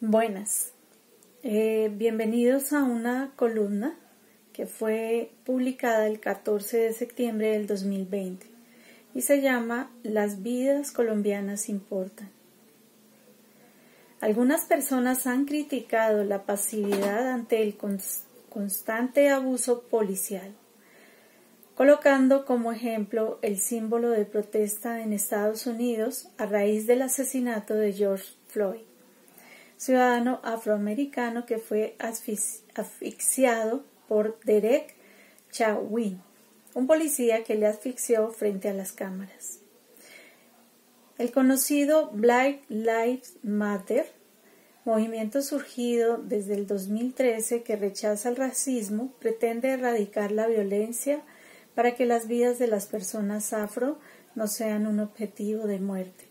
Buenas, eh, bienvenidos a una columna que fue publicada el 14 de septiembre del 2020 y se llama Las vidas colombianas importan. Algunas personas han criticado la pasividad ante el constante abuso policial, colocando como ejemplo el símbolo de protesta en Estados Unidos a raíz del asesinato de George Floyd ciudadano afroamericano que fue asfixiado por Derek Chauvin, un policía que le asfixió frente a las cámaras. El conocido Black Lives Matter, movimiento surgido desde el 2013 que rechaza el racismo, pretende erradicar la violencia para que las vidas de las personas afro no sean un objetivo de muerte.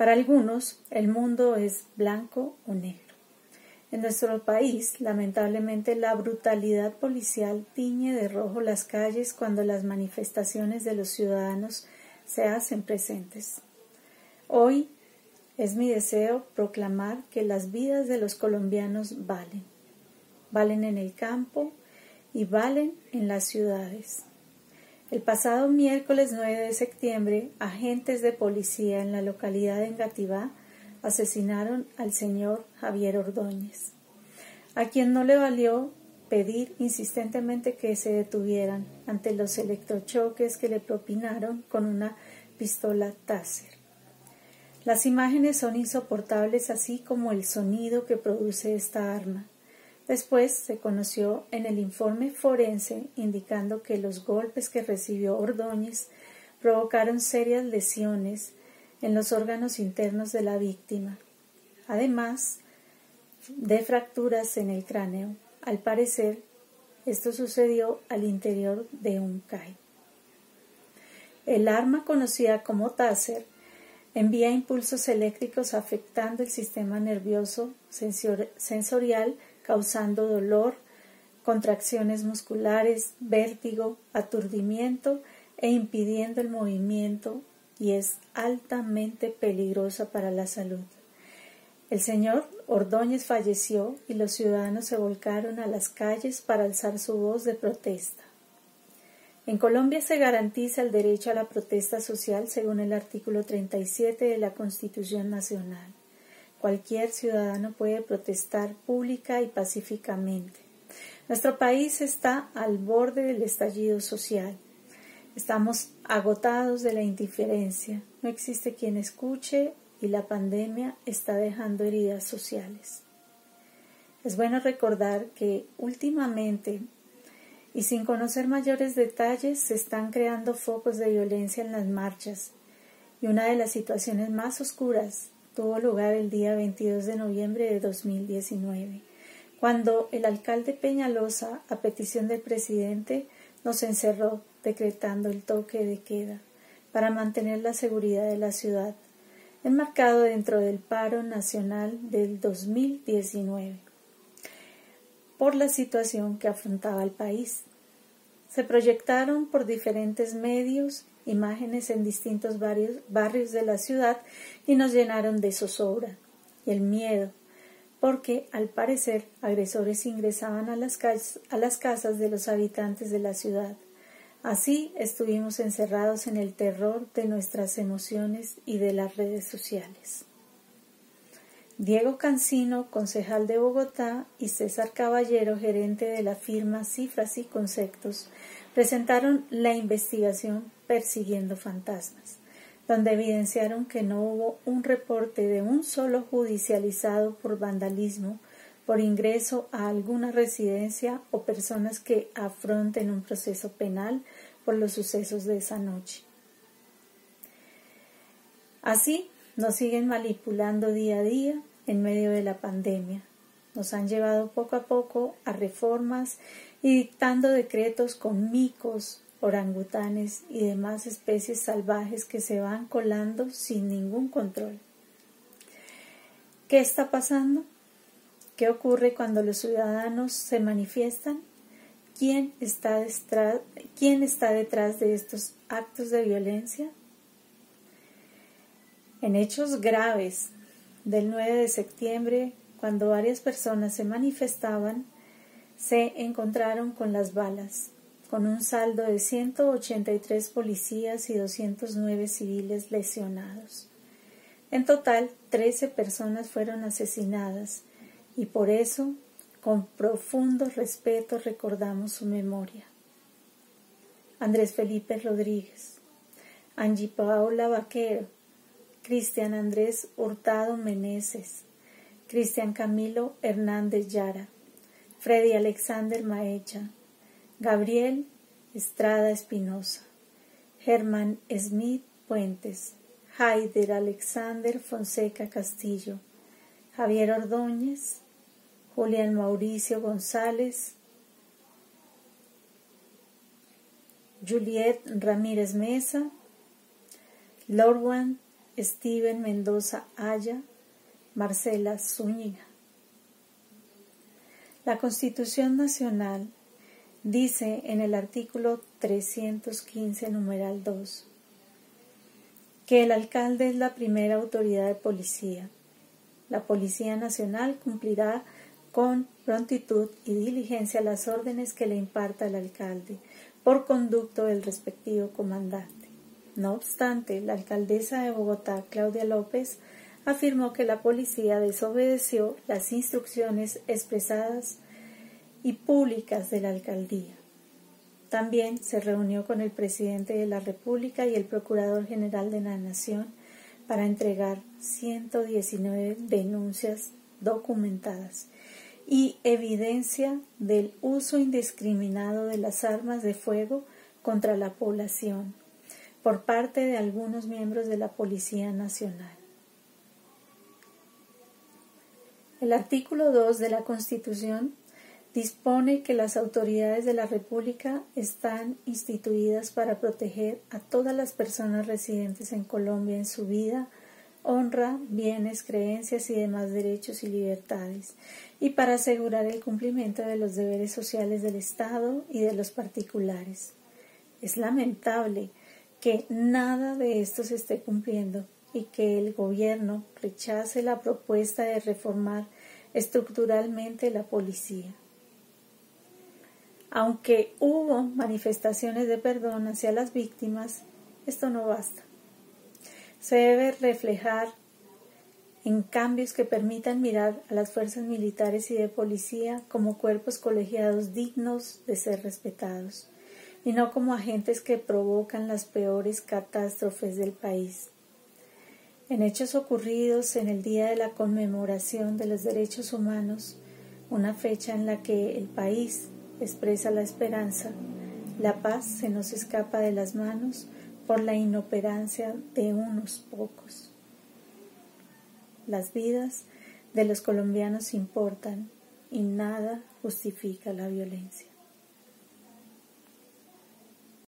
Para algunos, el mundo es blanco o negro. En nuestro país, lamentablemente, la brutalidad policial tiñe de rojo las calles cuando las manifestaciones de los ciudadanos se hacen presentes. Hoy es mi deseo proclamar que las vidas de los colombianos valen. Valen en el campo y valen en las ciudades. El pasado miércoles 9 de septiembre, agentes de policía en la localidad de Engativá asesinaron al señor Javier Ordóñez, a quien no le valió pedir insistentemente que se detuvieran ante los electrochoques que le propinaron con una pistola Taser. Las imágenes son insoportables así como el sonido que produce esta arma. Después se conoció en el informe forense indicando que los golpes que recibió Ordóñez provocaron serias lesiones en los órganos internos de la víctima, además de fracturas en el cráneo. Al parecer, esto sucedió al interior de un CAI. El arma conocida como Taser envía impulsos eléctricos afectando el sistema nervioso sensorial causando dolor, contracciones musculares, vértigo, aturdimiento e impidiendo el movimiento y es altamente peligrosa para la salud. El señor Ordóñez falleció y los ciudadanos se volcaron a las calles para alzar su voz de protesta. En Colombia se garantiza el derecho a la protesta social según el artículo 37 de la Constitución Nacional. Cualquier ciudadano puede protestar pública y pacíficamente. Nuestro país está al borde del estallido social. Estamos agotados de la indiferencia. No existe quien escuche y la pandemia está dejando heridas sociales. Es bueno recordar que últimamente y sin conocer mayores detalles se están creando focos de violencia en las marchas y una de las situaciones más oscuras tuvo lugar el día 22 de noviembre de 2019, cuando el alcalde Peñalosa, a petición del presidente, nos encerró decretando el toque de queda para mantener la seguridad de la ciudad, enmarcado dentro del paro nacional del 2019, por la situación que afrontaba el país. Se proyectaron por diferentes medios imágenes en distintos barrios, de la ciudad y nos llenaron de zozobra y el miedo, porque al parecer agresores ingresaban a las, a las casas de los habitantes de la ciudad. Así estuvimos encerrados en el terror de nuestras emociones y de las redes sociales. Diego Cancino, concejal de Bogotá, y César Caballero, gerente de la firma Cifras y Conceptos, presentaron la investigación Persiguiendo Fantasmas, donde evidenciaron que no hubo un reporte de un solo judicializado por vandalismo, por ingreso a alguna residencia o personas que afronten un proceso penal por los sucesos de esa noche. Así, nos siguen manipulando día a día en medio de la pandemia. Nos han llevado poco a poco a reformas y dictando decretos con micos, orangutanes y demás especies salvajes que se van colando sin ningún control. ¿Qué está pasando? ¿Qué ocurre cuando los ciudadanos se manifiestan? ¿Quién está, detrás, ¿Quién está detrás de estos actos de violencia? En hechos graves del 9 de septiembre, cuando varias personas se manifestaban, se encontraron con las balas, con un saldo de 183 policías y 209 civiles lesionados. En total, 13 personas fueron asesinadas y por eso, con profundo respeto, recordamos su memoria. Andrés Felipe Rodríguez, Angie Paola Vaquero, Cristian Andrés Hurtado Meneses, Cristian Camilo Hernández Yara, Freddy Alexander Maecha, Gabriel Estrada Espinosa, Germán Smith Puentes, Haider Alexander Fonseca Castillo, Javier Ordóñez, Julián Mauricio González, Juliet Ramírez Mesa, Lorwan Steven Mendoza Aya, Marcela Zúñiga. La Constitución Nacional dice en el artículo 315, numeral 2, que el alcalde es la primera autoridad de policía. La Policía Nacional cumplirá con prontitud y diligencia las órdenes que le imparta el alcalde por conducto del respectivo comandante. No obstante, la alcaldesa de Bogotá, Claudia López, afirmó que la policía desobedeció las instrucciones expresadas y públicas de la alcaldía. También se reunió con el presidente de la República y el Procurador General de la Nación para entregar 119 denuncias documentadas y evidencia del uso indiscriminado de las armas de fuego contra la población por parte de algunos miembros de la Policía Nacional. El artículo 2 de la Constitución dispone que las autoridades de la República están instituidas para proteger a todas las personas residentes en Colombia en su vida, honra, bienes, creencias y demás derechos y libertades, y para asegurar el cumplimiento de los deberes sociales del Estado y de los particulares. Es lamentable que nada de esto se esté cumpliendo y que el gobierno rechace la propuesta de reformar estructuralmente la policía. Aunque hubo manifestaciones de perdón hacia las víctimas, esto no basta. Se debe reflejar en cambios que permitan mirar a las fuerzas militares y de policía como cuerpos colegiados dignos de ser respetados, y no como agentes que provocan las peores catástrofes del país. En hechos ocurridos en el Día de la Conmemoración de los Derechos Humanos, una fecha en la que el país expresa la esperanza, la paz se nos escapa de las manos por la inoperancia de unos pocos. Las vidas de los colombianos importan y nada justifica la violencia.